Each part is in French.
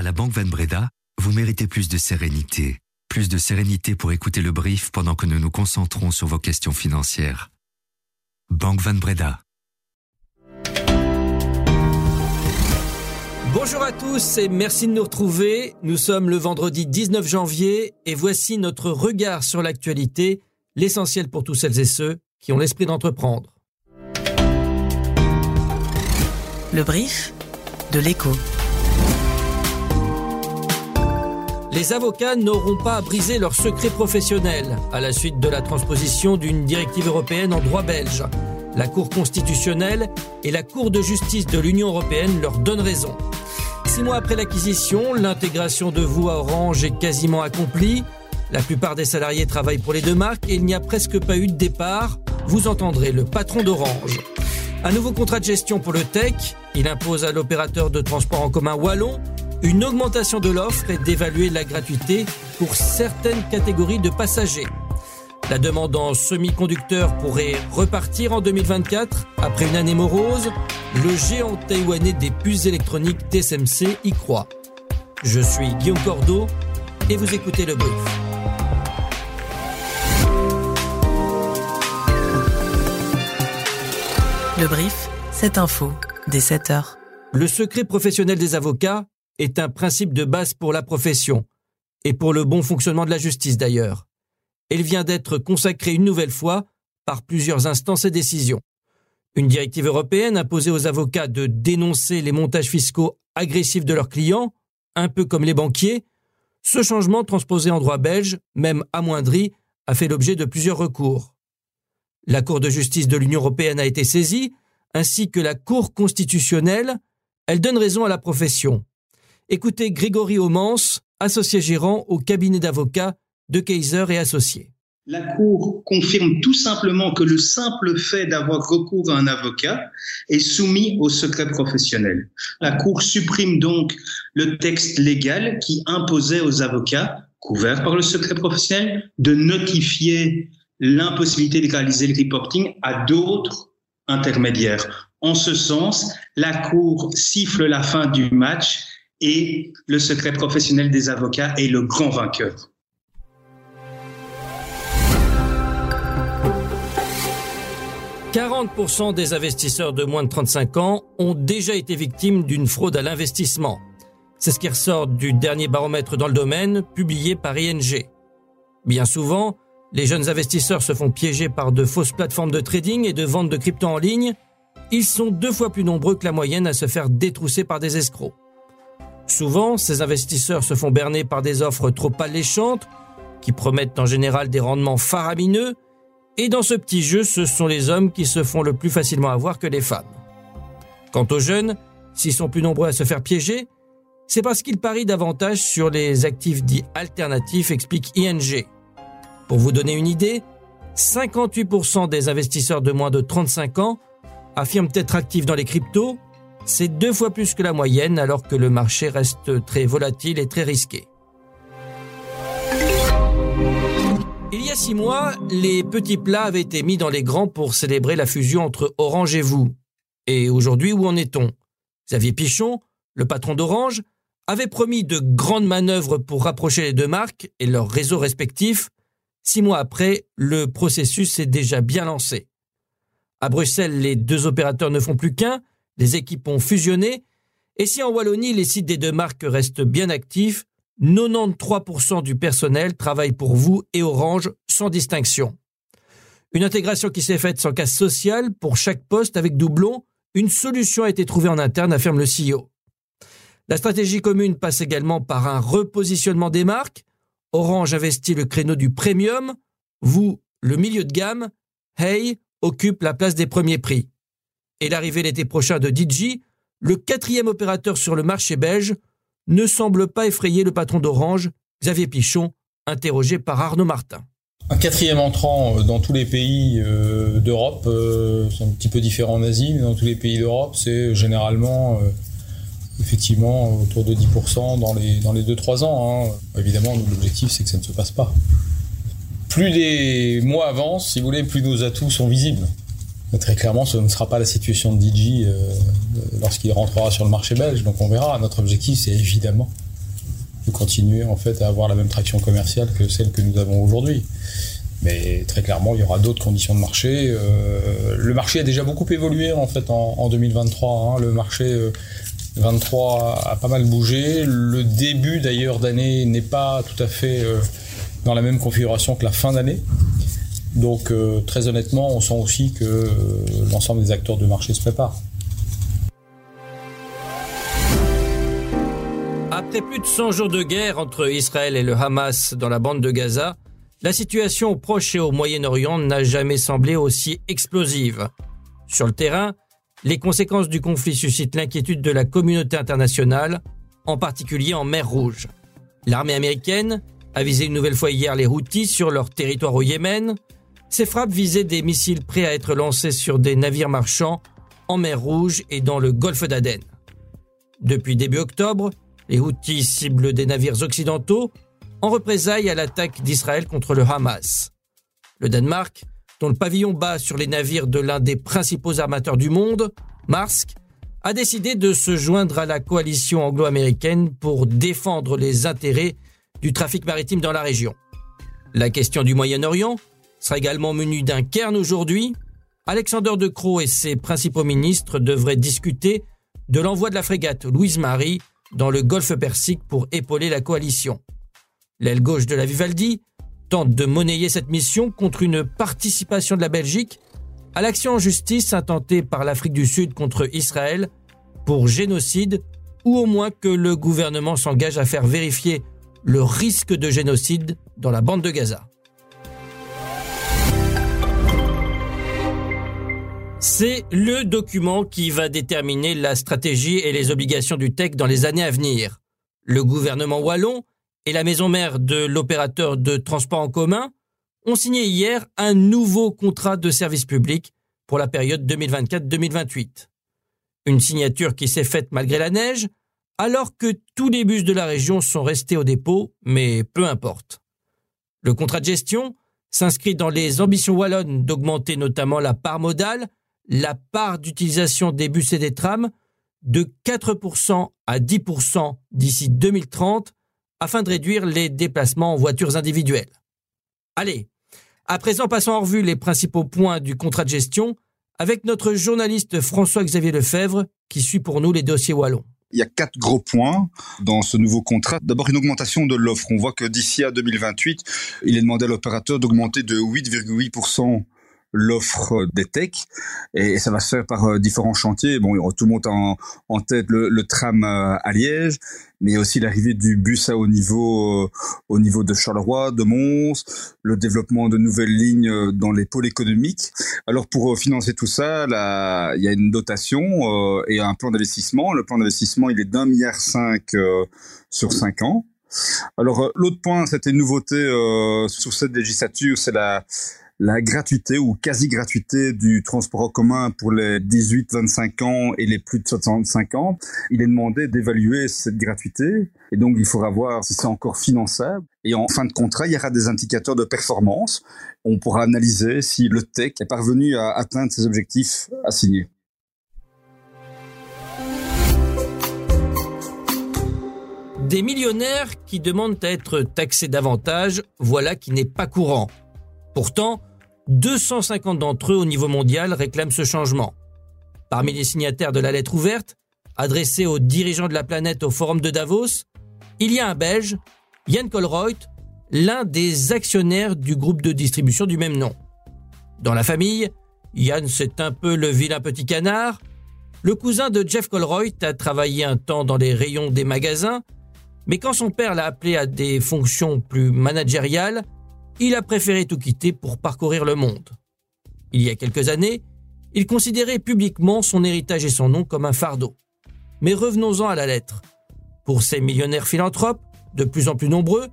À la Banque Van Breda, vous méritez plus de sérénité. Plus de sérénité pour écouter le brief pendant que nous nous concentrons sur vos questions financières. Banque Van Breda. Bonjour à tous et merci de nous retrouver. Nous sommes le vendredi 19 janvier et voici notre regard sur l'actualité, l'essentiel pour tous celles et ceux qui ont l'esprit d'entreprendre. Le brief de l'écho. Les avocats n'auront pas à briser leur secret professionnel à la suite de la transposition d'une directive européenne en droit belge. La Cour constitutionnelle et la Cour de justice de l'Union européenne leur donnent raison. Six mois après l'acquisition, l'intégration de vous à Orange est quasiment accomplie. La plupart des salariés travaillent pour les deux marques et il n'y a presque pas eu de départ. Vous entendrez le patron d'Orange. Un nouveau contrat de gestion pour le tech. Il impose à l'opérateur de transport en commun Wallon une augmentation de l'offre et d'évaluer la gratuité pour certaines catégories de passagers. La demande en semi-conducteurs pourrait repartir en 2024 après une année morose. Le géant taïwanais des puces électroniques TSMC y croit. Je suis Guillaume Cordeau et vous écoutez le brief. Le brief, cette info, dès 7 heures. Le secret professionnel des avocats est un principe de base pour la profession et pour le bon fonctionnement de la justice d'ailleurs. Elle vient d'être consacrée une nouvelle fois par plusieurs instances et décisions. Une directive européenne imposait aux avocats de dénoncer les montages fiscaux agressifs de leurs clients, un peu comme les banquiers. Ce changement transposé en droit belge, même amoindri, a fait l'objet de plusieurs recours. La Cour de justice de l'Union européenne a été saisie, ainsi que la Cour constitutionnelle. Elle donne raison à la profession. Écoutez Grégory Homans, associé gérant au cabinet d'avocats de Kaiser et associés. La Cour confirme tout simplement que le simple fait d'avoir recours à un avocat est soumis au secret professionnel. La Cour supprime donc le texte légal qui imposait aux avocats, couverts par le secret professionnel, de notifier l'impossibilité de réaliser le reporting à d'autres intermédiaires. En ce sens, la Cour siffle la fin du match et le secret professionnel des avocats est le grand vainqueur. « 40% des investisseurs de moins de 35 ans ont déjà été victimes d'une fraude à l'investissement. C'est ce qui ressort du dernier baromètre dans le domaine publié par ING. Bien souvent, les jeunes investisseurs se font piéger par de fausses plateformes de trading et de vente de crypto en ligne. Ils sont deux fois plus nombreux que la moyenne à se faire détrousser par des escrocs. Souvent, ces investisseurs se font berner par des offres trop alléchantes, qui promettent en général des rendements faramineux, et dans ce petit jeu, ce sont les hommes qui se font le plus facilement avoir que les femmes. Quant aux jeunes, s'ils sont plus nombreux à se faire piéger, c'est parce qu'ils parient davantage sur les actifs dits alternatifs, explique ING. Pour vous donner une idée, 58% des investisseurs de moins de 35 ans affirment être actifs dans les cryptos, c'est deux fois plus que la moyenne alors que le marché reste très volatile et très risqué. Il y a six mois, les petits plats avaient été mis dans les grands pour célébrer la fusion entre Orange et vous. Et aujourd'hui, où en est-on? Xavier Pichon, le patron d'Orange, avait promis de grandes manœuvres pour rapprocher les deux marques et leurs réseaux respectifs. Six mois après, le processus est déjà bien lancé. À Bruxelles, les deux opérateurs ne font plus qu'un, les équipes ont fusionné, et si en Wallonie les sites des deux marques restent bien actifs, 93% du personnel travaille pour vous et Orange sans distinction. Une intégration qui s'est faite sans casse sociale pour chaque poste avec doublon, une solution a été trouvée en interne, affirme le CEO. La stratégie commune passe également par un repositionnement des marques. Orange investit le créneau du premium, vous, le milieu de gamme, Hey occupe la place des premiers prix et l'arrivée l'été prochain de Digi, le quatrième opérateur sur le marché belge, ne semble pas effrayer le patron d'Orange, Xavier Pichon, interrogé par Arnaud Martin. Un quatrième entrant euh, dans tous les pays euh, d'Europe, euh, c'est un petit peu différent en Asie, mais dans tous les pays d'Europe, c'est généralement effectivement autour de 10% dans les, dans les 2-3 ans. Hein. Évidemment, l'objectif, c'est que ça ne se passe pas. Plus les mois avancent, si vous voulez, plus nos atouts sont visibles. Très clairement, ce ne sera pas la situation de DJ euh, lorsqu'il rentrera sur le marché belge. Donc on verra. Notre objectif, c'est évidemment peut continuer en fait à avoir la même traction commerciale que celle que nous avons aujourd'hui. Mais très clairement, il y aura d'autres conditions de marché. Euh, le marché a déjà beaucoup évolué en fait en, 2023. Hein. Le marché 23 a pas mal bougé. Le début d'ailleurs d'année n'est pas tout à fait dans la même configuration que la fin d'année. Donc très honnêtement, on sent aussi que l'ensemble des acteurs de marché se préparent. Après plus de 100 jours de guerre entre Israël et le Hamas dans la bande de Gaza, la situation au Proche et au Moyen-Orient n'a jamais semblé aussi explosive. Sur le terrain, les conséquences du conflit suscitent l'inquiétude de la communauté internationale, en particulier en mer Rouge. L'armée américaine a visé une nouvelle fois hier les Houthis sur leur territoire au Yémen. Ces frappes visaient des missiles prêts à être lancés sur des navires marchands en mer Rouge et dans le golfe d'Aden. Depuis début octobre, les Houthis ciblent des navires occidentaux en représailles à l'attaque d'Israël contre le Hamas. Le Danemark, dont le pavillon bat sur les navires de l'un des principaux armateurs du monde, Marsk, a décidé de se joindre à la coalition anglo-américaine pour défendre les intérêts du trafic maritime dans la région. La question du Moyen-Orient sera également menue d'un cairn aujourd'hui. Alexander De Croo et ses principaux ministres devraient discuter de l'envoi de la frégate Louise Marie dans le golfe Persique pour épauler la coalition. L'aile gauche de la Vivaldi tente de monnayer cette mission contre une participation de la Belgique à l'action en justice intentée par l'Afrique du Sud contre Israël pour génocide ou au moins que le gouvernement s'engage à faire vérifier le risque de génocide dans la bande de Gaza. C'est le document qui va déterminer la stratégie et les obligations du TEC dans les années à venir. Le gouvernement wallon et la maison mère de l'opérateur de transport en commun ont signé hier un nouveau contrat de service public pour la période 2024-2028. Une signature qui s'est faite malgré la neige, alors que tous les bus de la région sont restés au dépôt, mais peu importe. Le contrat de gestion s'inscrit dans les ambitions wallonnes d'augmenter notamment la part modale la part d'utilisation des bus et des trams de 4% à 10% d'ici 2030 afin de réduire les déplacements en voitures individuelles. Allez, à présent passons en revue les principaux points du contrat de gestion avec notre journaliste François-Xavier Lefebvre qui suit pour nous les dossiers wallons. Il y a quatre gros points dans ce nouveau contrat. D'abord, une augmentation de l'offre. On voit que d'ici à 2028, il est demandé à l'opérateur d'augmenter de 8,8% l'offre des techs et ça va se faire par euh, différents chantiers. Bon, tout le monde en, en tête le, tram euh, à Liège, mais aussi l'arrivée du bus à haut niveau euh, au niveau de Charleroi, de Mons, le développement de nouvelles lignes dans les pôles économiques. Alors pour financer tout ça, là, il y a une dotation et un plan d'investissement. Le plan d'investissement, il est d'un milliard cinq sur cinq ans. Alors l'autre point, c'était une nouveauté sur cette législature, c'est la la gratuité ou quasi-gratuité du transport en commun pour les 18-25 ans et les plus de 65 ans, il est demandé d'évaluer cette gratuité et donc il faudra voir si c'est encore finançable. Et en fin de contrat, il y aura des indicateurs de performance. On pourra analyser si le tech est parvenu à atteindre ses objectifs assignés. Des millionnaires qui demandent à être taxés davantage, voilà qui n'est pas courant. Pourtant, 250 d'entre eux au niveau mondial réclament ce changement. Parmi les signataires de la lettre ouverte, adressée aux dirigeants de la planète au forum de Davos, il y a un Belge, Yann Colreuth, l'un des actionnaires du groupe de distribution du même nom. Dans la famille, Yann c'est un peu le vilain petit canard. Le cousin de Jeff Colreuth a travaillé un temps dans les rayons des magasins, mais quand son père l'a appelé à des fonctions plus managériales, il a préféré tout quitter pour parcourir le monde. Il y a quelques années, il considérait publiquement son héritage et son nom comme un fardeau. Mais revenons-en à la lettre. Pour ces millionnaires philanthropes, de plus en plus nombreux,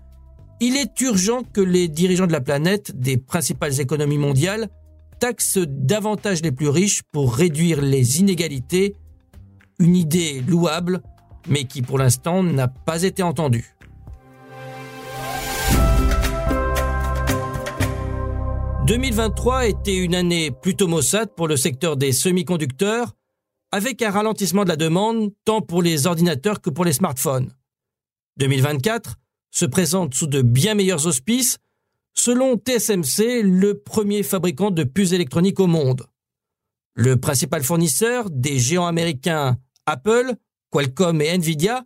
il est urgent que les dirigeants de la planète, des principales économies mondiales, taxent davantage les plus riches pour réduire les inégalités, une idée louable, mais qui pour l'instant n'a pas été entendue. 2023 était une année plutôt maussade pour le secteur des semi-conducteurs, avec un ralentissement de la demande tant pour les ordinateurs que pour les smartphones. 2024 se présente sous de bien meilleurs auspices, selon TSMC, le premier fabricant de puces électroniques au monde. Le principal fournisseur des géants américains Apple, Qualcomm et Nvidia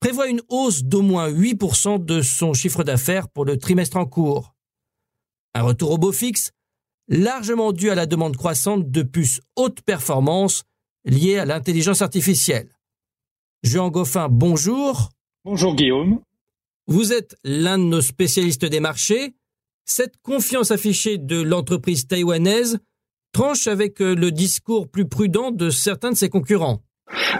prévoit une hausse d'au moins 8% de son chiffre d'affaires pour le trimestre en cours. Un retour au beau fixe, largement dû à la demande croissante de puces haute performance liées à l'intelligence artificielle. Jean Goffin, bonjour. Bonjour Guillaume. Vous êtes l'un de nos spécialistes des marchés. Cette confiance affichée de l'entreprise taïwanaise tranche avec le discours plus prudent de certains de ses concurrents.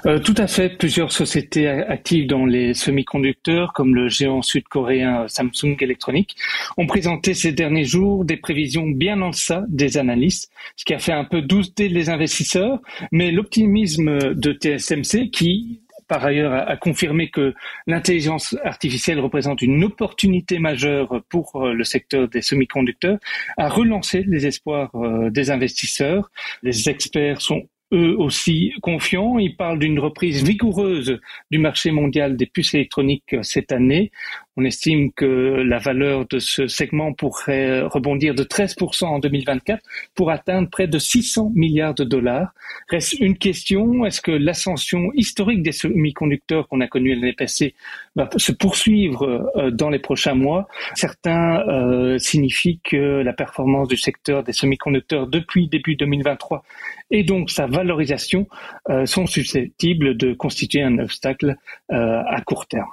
Euh, tout à fait. Plusieurs sociétés actives dans les semi-conducteurs, comme le géant sud-coréen Samsung Electronics, ont présenté ces derniers jours des prévisions bien en deçà des analystes, ce qui a fait un peu douter les investisseurs. Mais l'optimisme de TSMC, qui par ailleurs a, confirmé que l'intelligence artificielle représente une opportunité majeure pour euh, le secteur des semi-conducteurs, a relancé les espoirs euh, des investisseurs. Les experts sont eux aussi confiants. Ils parlent d'une reprise vigoureuse du marché mondial des puces électroniques cette année. On estime que la valeur de ce segment pourrait rebondir de 13% en 2024 pour atteindre près de 600 milliards de dollars. Reste une question, est-ce que l'ascension historique des semi-conducteurs qu'on a connue l'année passée va se poursuivre euh, dans les prochains mois? Certains euh, signifient que la performance du secteur des semi-conducteurs depuis début 2023 et donc sa valorisation euh, sont susceptibles de constituer un obstacle à court terme.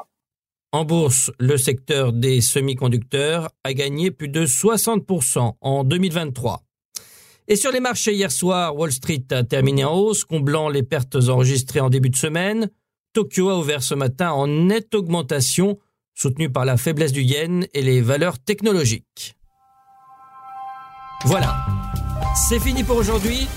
En bourse, le secteur des semi-conducteurs a gagné plus de 60% en 2023. Et sur les marchés hier soir, Wall Street a terminé en hausse, comblant les pertes enregistrées en début de semaine. Tokyo a ouvert ce matin en nette augmentation, soutenue par la faiblesse du yen et les valeurs technologiques. Voilà, c'est fini pour aujourd'hui.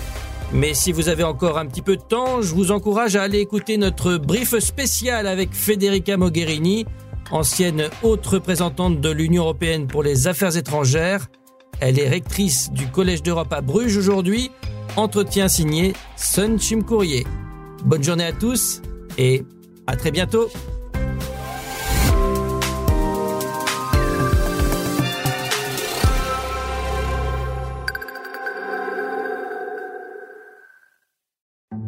Mais si vous avez encore un petit peu de temps, je vous encourage à aller écouter notre brief spécial avec Federica Mogherini, ancienne haute représentante de l'Union européenne pour les affaires étrangères. Elle est rectrice du Collège d'Europe à Bruges aujourd'hui. Entretien signé Sun Chim Courrier. Bonne journée à tous et à très bientôt.